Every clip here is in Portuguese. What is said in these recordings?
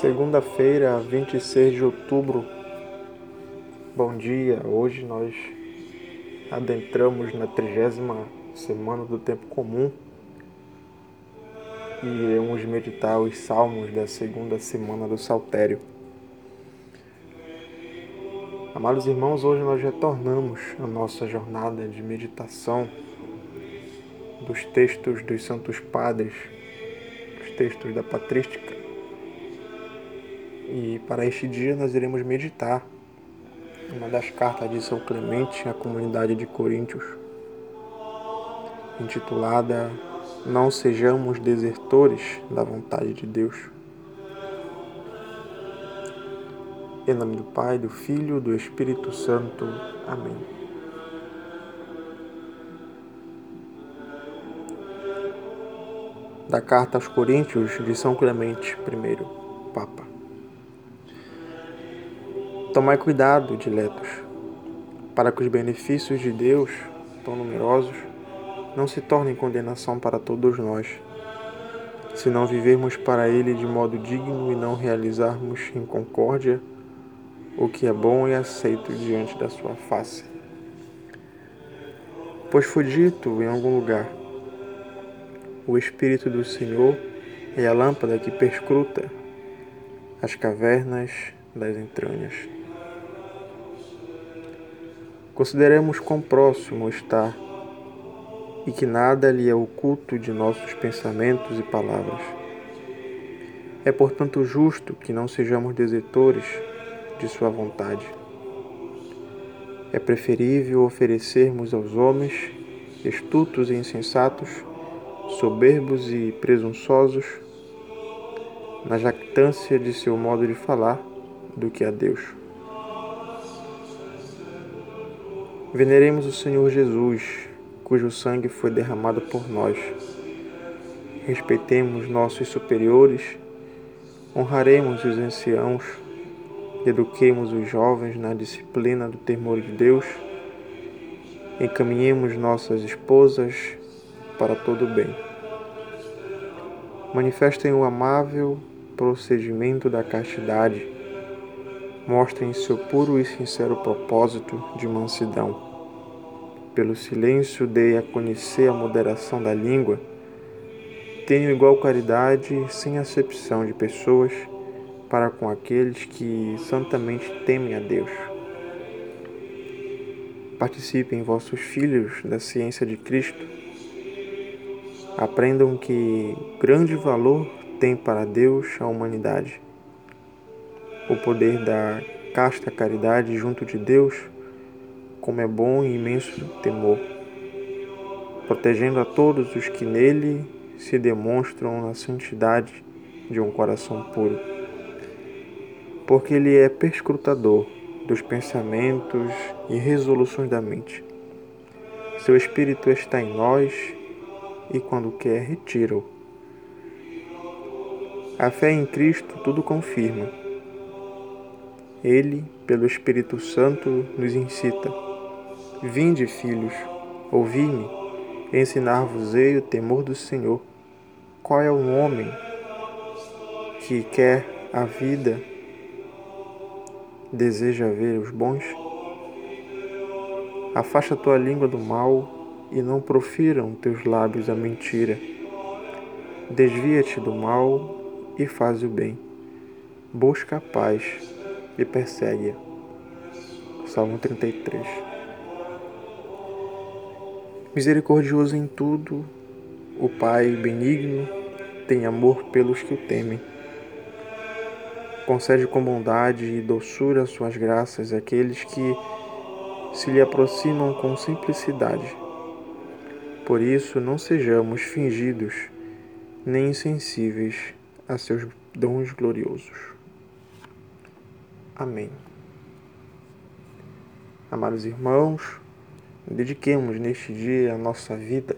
Segunda-feira, 26 de outubro. Bom dia. Hoje nós adentramos na trigésima semana do tempo comum e iremos meditar os salmos da segunda semana do Saltério. Amados irmãos, hoje nós retornamos a nossa jornada de meditação dos textos dos Santos Padres, os textos da Patrística e para este dia nós iremos meditar uma das cartas de São Clemente à comunidade de Coríntios, intitulada Não sejamos desertores da vontade de Deus. Em nome do Pai, do Filho e do Espírito Santo. Amém. Da carta aos Coríntios de São Clemente I, Papa. Tomai cuidado, diletos, para que os benefícios de Deus, tão numerosos, não se tornem condenação para todos nós, se não vivermos para Ele de modo digno e não realizarmos em concórdia o que é bom e aceito diante da Sua face. Pois foi dito em algum lugar: o Espírito do Senhor é a lâmpada que perscruta as cavernas das entranhas. Consideremos quão próximo está e que nada lhe é oculto de nossos pensamentos e palavras. É, portanto, justo que não sejamos desertores de Sua vontade. É preferível oferecermos aos homens, estutos e insensatos, soberbos e presunçosos, na jactância de seu modo de falar, do que a Deus. Veneremos o Senhor Jesus, cujo sangue foi derramado por nós. Respeitemos nossos superiores, honraremos os anciãos, eduquemos os jovens na disciplina do temor de Deus, encaminhemos nossas esposas para todo o bem. Manifestem o amável procedimento da castidade mostrem seu puro e sincero propósito de mansidão. Pelo silêncio dei a conhecer a moderação da língua. Tenho igual caridade, sem acepção de pessoas, para com aqueles que santamente temem a Deus. Participem, vossos filhos, da ciência de Cristo. Aprendam que grande valor tem para Deus a humanidade o poder da casta caridade junto de Deus, como é bom e imenso temor, protegendo a todos os que nele se demonstram na santidade de um coração puro. Porque ele é perscrutador dos pensamentos e resoluções da mente. Seu Espírito está em nós e, quando quer, retira-o. A fé em Cristo tudo confirma ele, pelo Espírito Santo, nos incita: Vinde, filhos, ouvi-me, ensinar-vos-ei o temor do Senhor. Qual é o homem que quer a vida, deseja ver os bons? Afasta tua língua do mal e não profiram teus lábios a mentira. Desvia-te do mal e faz o bem. Busca a paz e persegue. Salmo 33. Misericordioso em tudo, o Pai benigno tem amor pelos que o temem. Concede com bondade e doçura suas graças àqueles que se lhe aproximam com simplicidade. Por isso, não sejamos fingidos nem insensíveis a seus dons gloriosos. Amém. Amados irmãos, dediquemos neste dia a nossa vida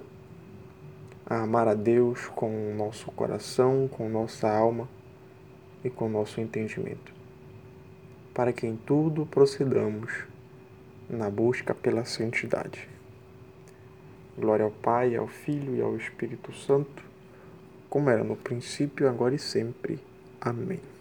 a amar a Deus com o nosso coração, com nossa alma e com nosso entendimento, para que em tudo procedamos na busca pela santidade. Glória ao Pai, ao Filho e ao Espírito Santo, como era no princípio, agora e sempre. Amém.